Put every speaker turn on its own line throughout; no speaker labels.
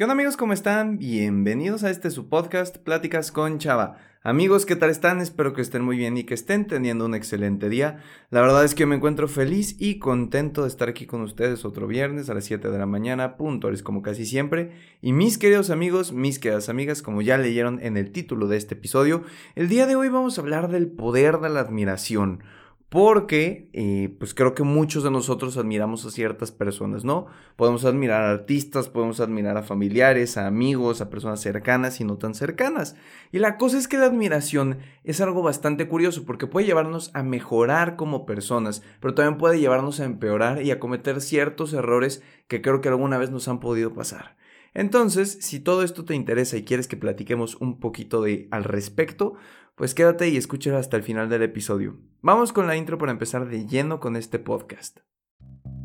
¿Qué onda amigos? ¿Cómo están? Bienvenidos a este su podcast Pláticas con Chava. Amigos, ¿qué tal están? Espero que estén muy bien y que estén teniendo un excelente día. La verdad es que me encuentro feliz y contento de estar aquí con ustedes otro viernes a las 7 de la mañana, puntuales como casi siempre. Y mis queridos amigos, mis queridas amigas, como ya leyeron en el título de este episodio, el día de hoy vamos a hablar del poder de la admiración porque eh, pues creo que muchos de nosotros admiramos a ciertas personas, ¿no? Podemos admirar a artistas, podemos admirar a familiares, a amigos, a personas cercanas y no tan cercanas. Y la cosa es que la admiración es algo bastante curioso porque puede llevarnos a mejorar como personas, pero también puede llevarnos a empeorar y a cometer ciertos errores que creo que alguna vez nos han podido pasar. Entonces, si todo esto te interesa y quieres que platiquemos un poquito de al respecto, pues quédate y escúchalo hasta el final del episodio. Vamos con la intro para empezar de lleno con este podcast.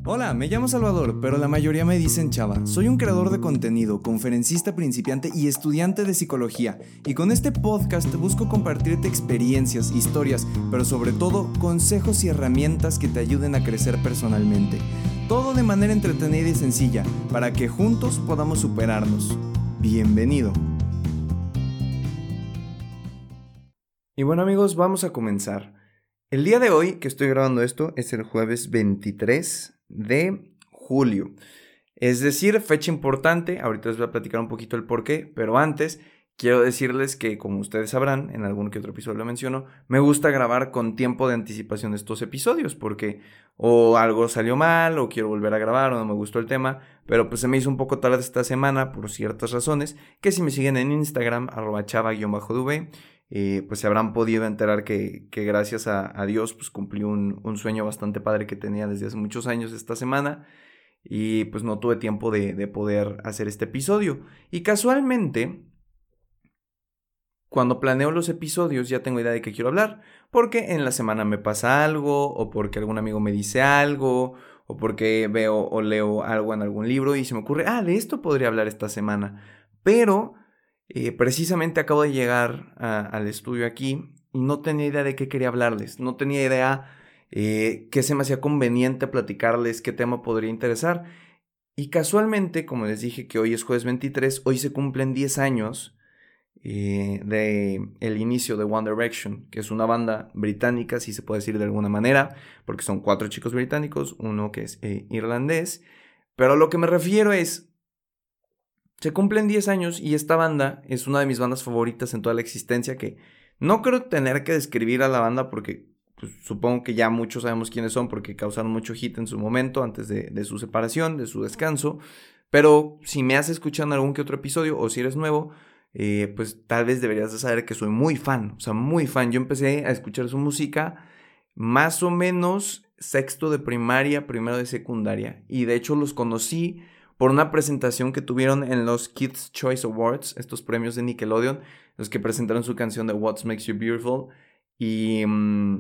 Hola, me llamo Salvador, pero la mayoría me dicen Chava. Soy un creador de contenido, conferencista principiante y estudiante de psicología. Y con este podcast busco compartirte experiencias, historias, pero sobre todo consejos y herramientas que te ayuden a crecer personalmente. Todo de manera entretenida y sencilla, para que juntos podamos superarnos. Bienvenido.
Y bueno amigos, vamos a comenzar. El día de hoy que estoy grabando esto es el jueves 23 de julio. Es decir, fecha importante, ahorita les voy a platicar un poquito el por qué, pero antes quiero decirles que como ustedes sabrán, en algún que otro episodio lo menciono, me gusta grabar con tiempo de anticipación estos episodios porque o algo salió mal o quiero volver a grabar o no me gustó el tema, pero pues se me hizo un poco tarde esta semana por ciertas razones, que si me siguen en Instagram, arroba chava-dv, eh, pues se habrán podido enterar que, gracias a, Dios pues cumplí un, sueño bastante padre que tenía desde hace muchos años esta semana y pues no tuve tiempo de, de poder hacer este episodio. Y casualmente, cuando planeo los episodios ya tengo idea de qué quiero hablar, porque en la semana me pasa algo o porque algún amigo me dice algo o porque veo o leo algo en algún libro y se me ocurre, ah, de esto podría hablar esta semana. Pero eh, precisamente acabo de llegar al estudio aquí y no tenía idea de qué quería hablarles, no tenía idea eh, qué se me hacía conveniente platicarles, qué tema podría interesar. Y casualmente, como les dije que hoy es jueves 23, hoy se cumplen 10 años eh, de el inicio de One Direction, que es una banda británica, si se puede decir de alguna manera, porque son cuatro chicos británicos, uno que es irlandés. Pero lo que me refiero es, se cumplen 10 años y esta banda es una de mis bandas favoritas en toda la existencia que no creo tener que describir a la banda porque pues, supongo que ya muchos sabemos quiénes son porque causaron mucho hit en su momento antes de, su separación, de su descanso. Pero si me has escuchado en algún que otro episodio o si eres nuevo, eh, pues tal vez deberías de saber que soy muy fan, o sea, muy fan. Yo empecé a escuchar su música más o menos sexto de primaria, primero de secundaria. Y de hecho los conocí por una presentación que tuvieron en los Kids Choice Awards, estos premios de Nickelodeon, los que presentaron su canción de What Makes You Beautiful. Y, mm,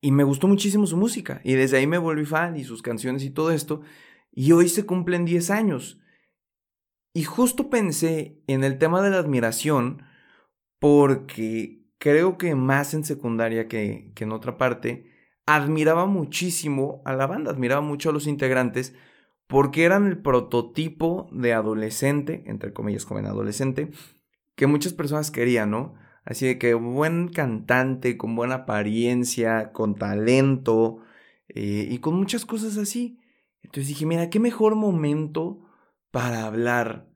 y me gustó muchísimo su música. Y desde ahí me volví fan y sus canciones y todo esto. Y hoy se cumplen 10 años. Y justo pensé en el tema de la admiración porque creo que más en secundaria que, que en otra parte, admiraba muchísimo a la banda, admiraba mucho a los integrantes porque eran el prototipo de adolescente, entre comillas, joven adolescente, que muchas personas querían, ¿no? Así de que buen cantante, con buena apariencia, con talento eh, y con muchas cosas así. Entonces dije, mira, qué mejor momento para hablar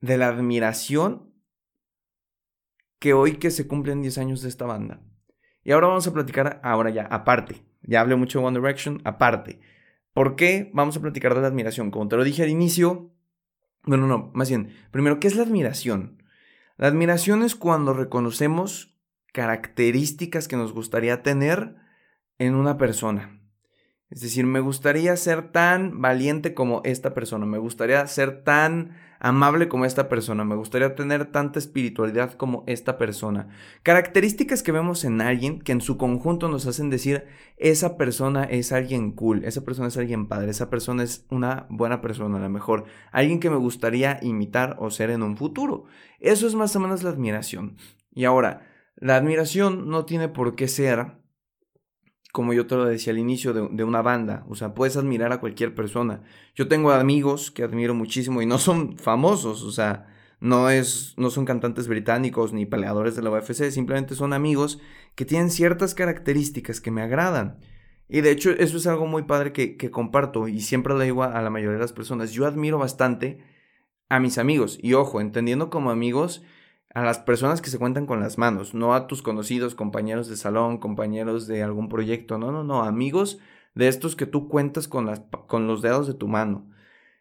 de la admiración que hoy que se cumplen 10 años de esta banda. Y ahora vamos a platicar, ahora ya, aparte. Ya hablé mucho de One Direction, aparte. ¿Por qué? Vamos a platicar de la admiración. Como te lo dije al inicio, bueno, no, más bien, primero, ¿qué es la admiración? La admiración es cuando reconocemos características que nos gustaría tener en una persona. Es decir, me gustaría ser tan valiente como esta persona, me gustaría ser tan amable como esta persona, me gustaría tener tanta espiritualidad como esta persona. Características que vemos en alguien que en su conjunto nos hacen decir, esa persona es alguien cool, esa persona es alguien padre, esa persona es una buena persona, a lo mejor, alguien que me gustaría imitar o ser en un futuro. Eso es más o menos la admiración. Y ahora, la admiración no tiene por qué ser como yo te lo decía al inicio, de, una banda. O sea, puedes admirar a cualquier persona. Yo tengo amigos que admiro muchísimo y no son famosos, o sea, no, es, no son cantantes británicos ni peleadores de la UFC, simplemente son amigos que tienen ciertas características que me agradan. Y de hecho, eso es algo muy padre que comparto y siempre lo digo a la mayoría de las personas. Yo admiro bastante a mis amigos. Y ojo, entendiendo como amigos a las personas que se cuentan con las manos, no a tus conocidos, compañeros de salón, compañeros de algún proyecto, no, no, no, amigos de estos que tú cuentas con, las, con los dedos de tu mano.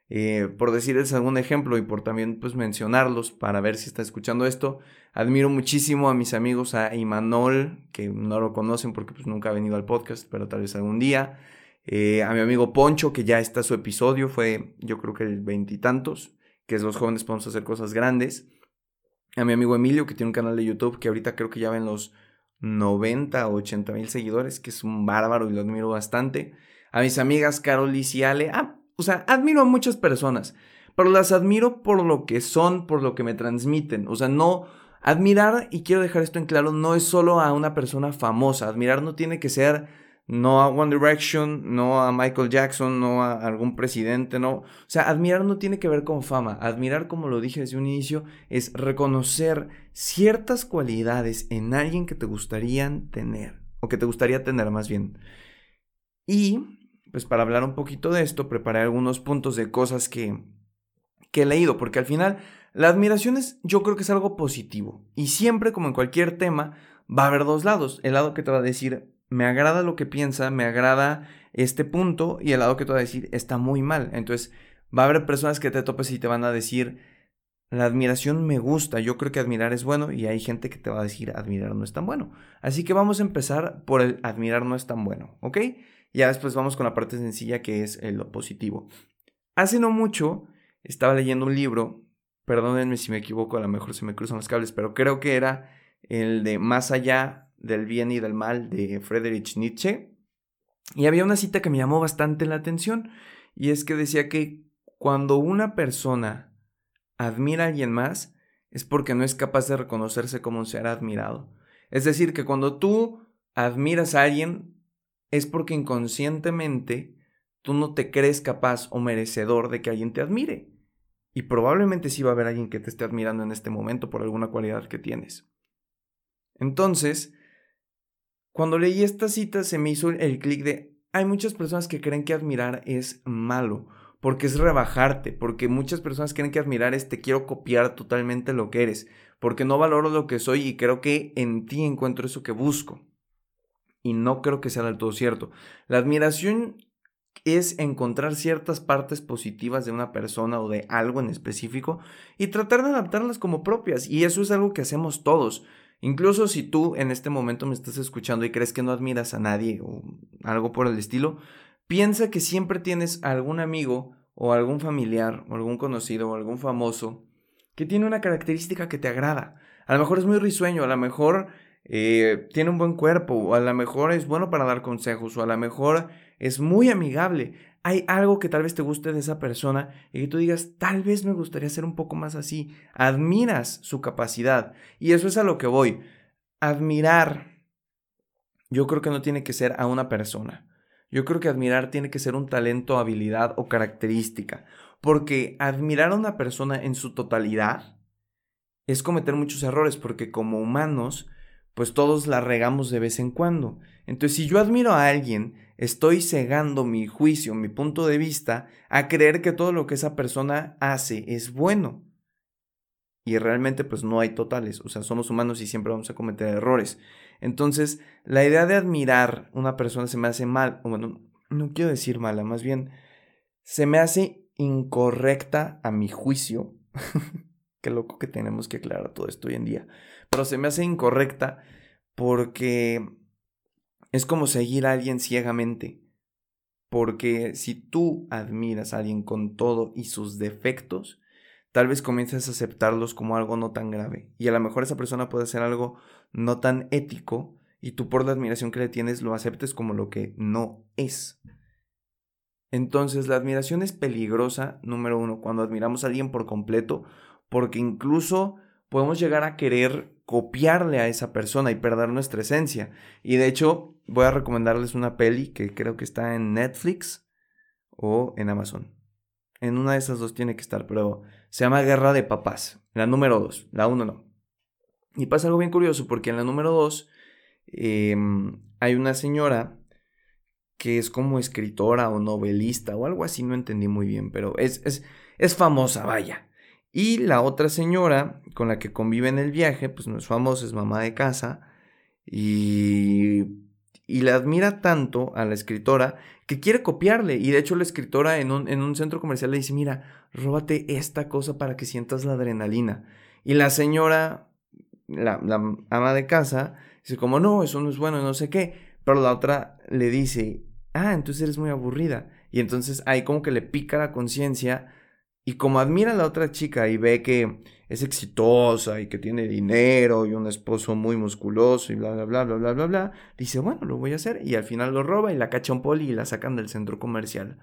Eh, por decirles algún ejemplo y por también pues mencionarlos para ver si está escuchando esto, admiro muchísimo a mis amigos, a Imanol, que no lo conocen porque pues nunca ha venido al podcast, pero tal vez algún día, eh, a mi amigo Poncho, que ya está su episodio, fue yo creo que el veintitantos, que es Los jóvenes podemos hacer cosas grandes, a mi amigo Emilio, que tiene un canal de YouTube que ahorita creo que ya ven los 90 o 80 mil seguidores, que es un bárbaro y lo admiro bastante. A mis amigas Carol y Ale, ah, o sea, admiro a muchas personas, pero las admiro por lo que son, por lo que me transmiten. O sea, no, admirar, y quiero dejar esto en claro, no es solo a una persona famosa. Admirar no tiene que ser no a One Direction, no a Michael Jackson, no a algún presidente, no. O sea, admirar no tiene que ver con fama. Admirar, como lo dije desde un inicio, es reconocer ciertas cualidades en alguien que te gustarían tener, o que te gustaría tener más bien. Y, pues para hablar un poquito de esto, preparé algunos puntos de cosas que, que he leído, porque al final la admiración es, yo creo que es algo positivo. Y siempre, como en cualquier tema, va a haber dos lados. El lado que te va a decir, me agrada lo que piensa, me agrada este punto y el lado que te va a decir está muy mal. Entonces va a haber personas que te topes y te van a decir, la admiración me gusta, yo creo que admirar es bueno y hay gente que te va a decir admirar no es tan bueno. Así que vamos a empezar por el admirar no es tan bueno, ¿ok? Ya después vamos con la parte sencilla que es lo positivo. Hace no mucho estaba leyendo un libro, perdónenme si me equivoco, a lo mejor se me cruzan los cables, pero creo que era el de Más allá del bien y del mal de Friedrich Nietzsche. Y había una cita que me llamó bastante la atención y es que decía que cuando una persona admira a alguien más es porque no es capaz de reconocerse como un ser admirado. Es decir, que cuando tú admiras a alguien es porque inconscientemente tú no te crees capaz o merecedor de que alguien te admire. Y probablemente sí va a haber alguien que te esté admirando en este momento por alguna cualidad que tienes. Entonces, cuando leí esta cita se me hizo el clic de, hay muchas personas que creen que admirar es malo, porque es rebajarte, porque muchas personas creen que admirar es te quiero copiar totalmente lo que eres, porque no valoro lo que soy y creo que en ti encuentro eso que busco. Y no creo que sea del todo cierto. La admiración es encontrar ciertas partes positivas de una persona o de algo en específico y tratar de adaptarlas como propias. Y eso es algo que hacemos todos. Incluso si tú en este momento me estás escuchando y crees que no admiras a nadie o algo por el estilo, piensa que siempre tienes algún amigo o algún familiar o algún conocido o algún famoso que tiene una característica que te agrada. A lo mejor es muy risueño, a lo mejor eh, tiene un buen cuerpo, o a lo mejor es bueno para dar consejos, o a lo mejor es muy amigable hay algo que tal vez te guste de esa persona y que tú digas, tal vez me gustaría ser un poco más así. Admiras su capacidad. Y eso es a lo que voy. Admirar, yo creo que no tiene que ser a una persona. Yo creo que admirar tiene que ser un talento, habilidad o característica. Porque admirar a una persona en su totalidad es cometer muchos errores, porque como humanos, pues todos la regamos de vez en cuando. Entonces, si yo admiro a alguien, estoy cegando mi juicio, mi punto de vista, a creer que todo lo que esa persona hace es bueno. Y realmente pues no hay totales, o sea, somos humanos y siempre vamos a cometer errores. Entonces, la idea de admirar una persona se me hace mal, o bueno, no quiero decir mala, más bien se me hace incorrecta a mi juicio. Qué loco que tenemos que aclarar todo esto hoy en día. Pero se me hace incorrecta porque es como seguir a alguien ciegamente. Porque si tú admiras a alguien con todo y sus defectos, tal vez comiences a aceptarlos como algo no tan grave. Y a lo mejor esa persona puede hacer algo no tan ético y tú por la admiración que le tienes lo aceptes como lo que no es. Entonces la admiración es peligrosa, número uno, cuando admiramos a alguien por completo, porque incluso podemos llegar a querer copiarle a esa persona y perder nuestra esencia. Y de hecho, voy a recomendarles una peli que creo que está en Netflix o en Amazon. En una de esas dos tiene que estar, pero se llama Guerra de Papás, la número 2, la 1 no. Y pasa algo bien curioso porque en la número 2 em, hay una señora que es como escritora o novelista o algo así, no entendí muy bien, pero es, es, es famosa, vaya. Y la otra señora con la que convive en el viaje, pues no es famosa, es mamá de casa y, y le admira tanto a la escritora que quiere copiarle. Y de hecho la escritora en un, en un centro comercial le dice, mira, róbate esta cosa para que sientas la adrenalina. Y la señora, la, la ama de casa, dice como, no, eso no es bueno, no sé qué. Pero la otra le dice, ah, entonces eres muy aburrida. Y entonces ahí como que le pica la conciencia. Y como admira a la otra chica y ve que es exitosa y que tiene dinero y un esposo muy musculoso y bla, bla, bla, bla, bla, bla, bla, dice, bueno, lo voy a hacer. Y al final lo roba y la cacha un poli y la sacan del centro comercial.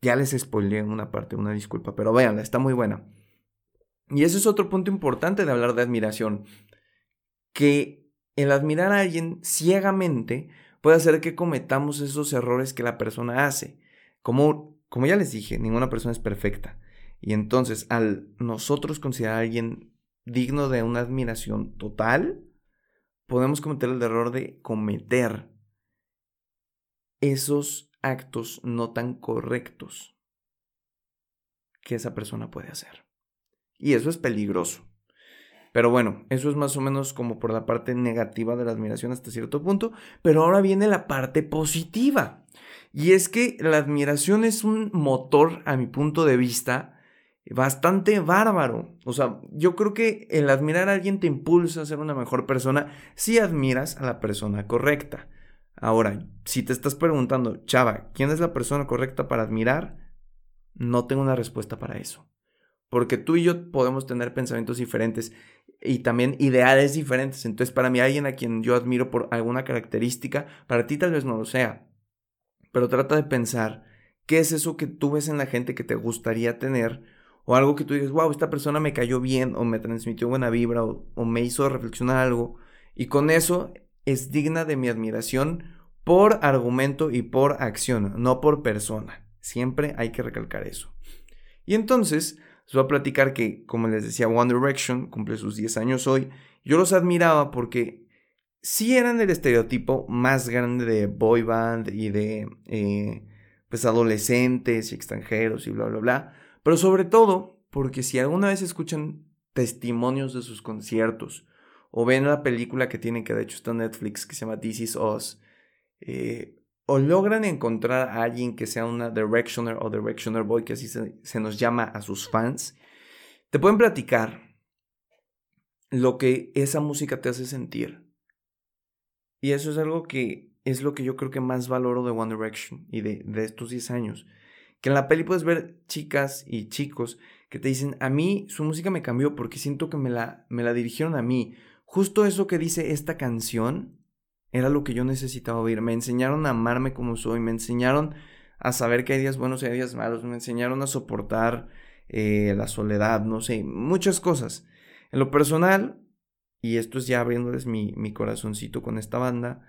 Ya les spoileé una parte, una disculpa, pero véanla, está muy buena. Y ese es otro punto importante de hablar de admiración. Que el admirar a alguien ciegamente puede hacer que cometamos esos errores que la persona hace. Como, como ya les dije, ninguna persona es perfecta. Y entonces, al nosotros considerar a alguien digno de una admiración total, podemos cometer el error de cometer esos actos no tan correctos que esa persona puede hacer. Y eso es peligroso. Pero bueno, eso es más o menos como por la parte negativa de la admiración hasta cierto punto. Pero ahora viene la parte positiva. Y es que la admiración es un motor, a mi punto de vista, bastante bárbaro. O sea, yo creo que el admirar a alguien te impulsa a ser una mejor persona si admiras a la persona correcta. Ahora, si te estás preguntando, chava, ¿quién es la persona correcta para admirar? No tengo una respuesta para eso. Porque tú y yo podemos tener pensamientos diferentes y también ideales diferentes. Entonces, para mí, alguien a quien yo admiro por alguna característica, para ti tal vez no lo sea. Pero trata de pensar, ¿qué es eso que tú ves en la gente que te gustaría tener? O algo que tú dices, wow, esta persona me cayó bien, o me transmitió buena vibra, o, o me hizo reflexionar algo. Y con eso es digna de mi admiración por argumento y por acción, no por persona. Siempre hay que recalcar eso. Y entonces, les voy a platicar que, como les decía, One Direction cumple sus 10 años hoy. Yo los admiraba porque sí eran el estereotipo más grande de boy band y de eh, pues adolescentes y extranjeros y bla, bla, bla. Pero sobre todo porque si alguna vez escuchan testimonios de sus conciertos o ven la película que tienen, que de hecho está en Netflix, que se llama This Is Us, eh, o logran encontrar a alguien que sea una Directioner o Directioner Boy, que así se, nos llama a sus fans, te pueden platicar lo que esa música te hace sentir. Y eso es algo que es lo que yo creo que más valoro de One Direction y de, de estos 10 años. Que en la peli puedes ver chicas y chicos que te dicen, a mí su música me cambió porque siento que me la, me la dirigieron a mí. Justo eso que dice esta canción era lo que yo necesitaba oír. Me enseñaron a amarme como soy, me enseñaron a saber que hay días buenos y hay días malos, me enseñaron a soportar eh, la soledad, no sé, muchas cosas. En lo personal, y esto es ya abriéndoles mi, mi corazoncito con esta banda,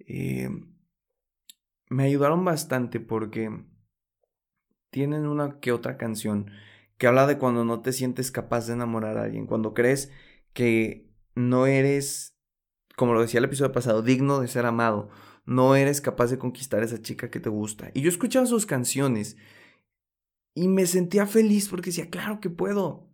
eh, me ayudaron bastante porque tienen una que otra canción que habla de cuando no te sientes capaz de enamorar a alguien, cuando crees que no eres como lo decía el episodio pasado, digno de ser amado. No eres capaz de conquistar a esa chica que te gusta. Y yo escuchaba sus canciones y me sentía feliz porque decía, claro que puedo.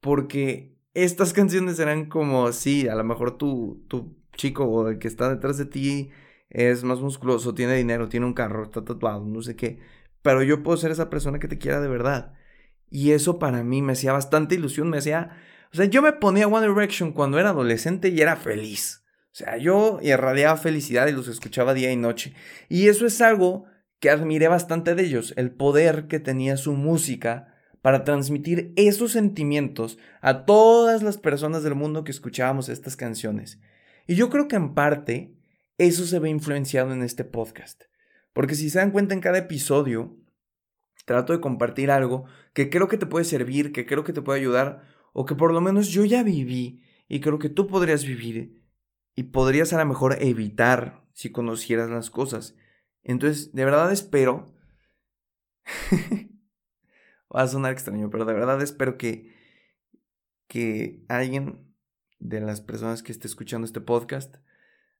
Porque estas canciones eran como, sí, a lo mejor tu, tu chico o el que está detrás de ti es más musculoso, tiene dinero, tiene un carro, está tatuado, no sé qué. Pero yo puedo ser esa persona que te quiera de verdad. Y eso para mí me hacía bastante ilusión, me hacía... O sea, yo me ponía One Direction cuando era adolescente y era feliz. O sea, yo irradiaba felicidad y los escuchaba día y noche. Y eso es algo que admiré bastante de ellos, el poder que tenía su música para transmitir esos sentimientos a todas las personas del mundo que escuchábamos estas canciones. Y yo creo que en parte eso se ve influenciado en este podcast. Porque si se dan cuenta en cada episodio, trato de compartir algo que creo que te puede servir, que creo que te puede ayudar, o que por lo menos yo ya viví y creo que tú podrías vivir y podrías a lo mejor evitar si conocieras las cosas. Entonces, de verdad espero... Va a sonar extraño, pero de verdad espero que, que alguien de las personas que esté escuchando este podcast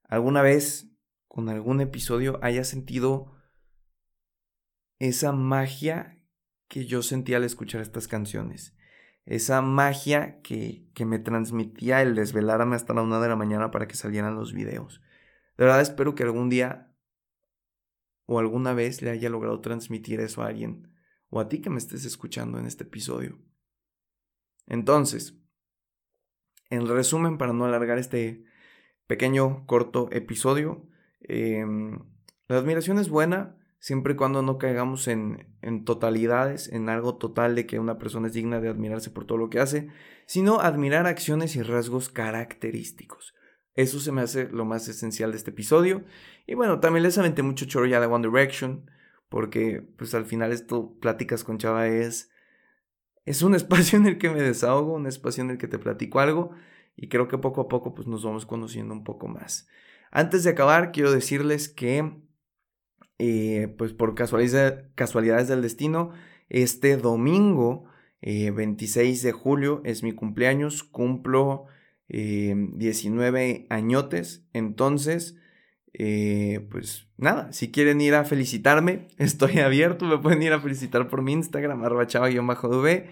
alguna vez con algún episodio haya sentido esa magia que yo sentía al escuchar estas canciones. Esa magia que, que me transmitía el desvelarme hasta la una de la mañana para que salieran los videos. De verdad espero que algún día o alguna vez le haya logrado transmitir eso a alguien o a ti que me estés escuchando en este episodio. Entonces, en resumen, para no alargar este pequeño, corto episodio, em, la admiración es buena siempre y cuando no caigamos en, en totalidades, en algo total de que una persona es digna de admirarse por todo lo que hace, sino admirar acciones y rasgos característicos. Eso se me hace lo más esencial de este episodio. Y bueno, también les aventé mucho choro ya de One Direction, porque pues al final esto, Pláticas con Chava es... Es un espacio en el que me desahogo, un espacio en el que te platico algo y creo que poco a poco pues nos vamos conociendo un poco más. Antes de acabar, quiero decirles que eh, pues por casualidades del destino, este domingo 26 eh, de julio es mi cumpleaños, cumplo 19 eh, añotes. Entonces, eh, pues nada, si quieren ir a felicitarme, estoy abierto. Me pueden ir a felicitar por mi Instagram, arroba chava-dv.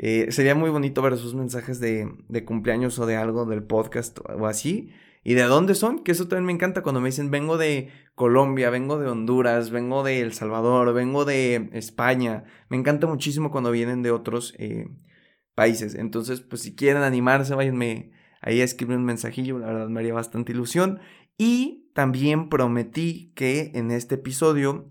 Eh, sería muy bonito ver sus mensajes de, de, cumpleaños o de algo del podcast o así. ¿Y de dónde son? Que eso también me encanta cuando me dicen vengo de Colombia, vengo de Honduras, vengo de El Salvador, vengo de España. Me encanta muchísimo cuando vienen de otros países. Entonces, pues si quieren animarse, váyanme Ahí escribí un mensajillo, la verdad me haría bastante ilusión. Y también prometí que en este episodio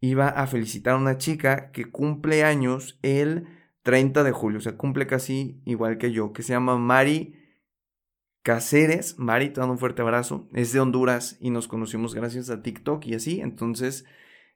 iba a felicitar a una chica que cumple años el 30 de julio, o sea, cumple casi igual que yo, que se llama Mari Cáceres. Mari, te dando un fuerte abrazo. Es de Honduras y nos conocimos gracias a TikTok y así. Entonces,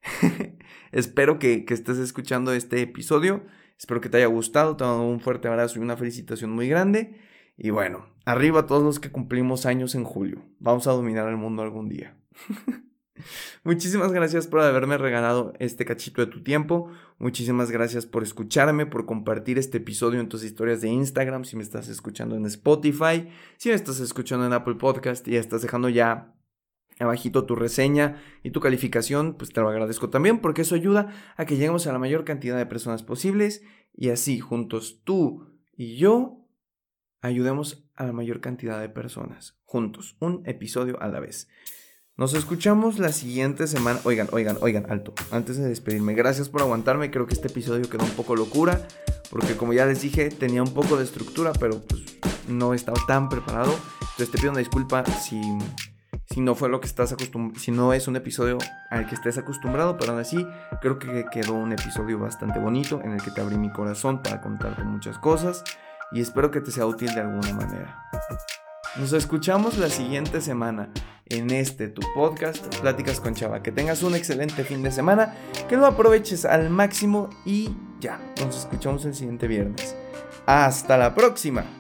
espero que, que, estés escuchando este episodio. Espero que te haya gustado. Te dando un fuerte abrazo y una felicitación muy grande. Y bueno, arriba todos los que cumplimos años en julio. Vamos a dominar el mundo algún día. Muchísimas gracias por haberme regalado este cachito de tu tiempo. Muchísimas gracias por escucharme, por compartir este episodio en tus historias de Instagram, si me estás escuchando en Spotify, si me estás escuchando en Apple Podcast y estás dejando ya abajito tu reseña y tu calificación, pues te lo agradezco también porque eso ayuda a que lleguemos a la mayor cantidad de personas posibles y así juntos tú y yo ayudemos a la mayor cantidad de personas, juntos, un episodio a la vez. Nos escuchamos la siguiente semana. Oigan, oigan, oigan, alto. Antes de despedirme, gracias por aguantarme. Creo que este episodio quedó un poco locura, porque como ya les dije, tenía un poco de estructura, pero pues no estaba tan preparado. Entonces te pido una disculpa si, si no fue lo que estás acostumbrado, si no es un episodio al que estés acostumbrado, pero aún así creo que quedó un episodio bastante bonito en el que te abrí mi corazón para contarte muchas cosas y espero que te sea útil de alguna manera. Nos escuchamos la siguiente semana en este tu podcast Pláticas con Chava. Que tengas un excelente fin de semana, que lo aproveches al máximo y ya, nos escuchamos el siguiente viernes. Hasta la próxima.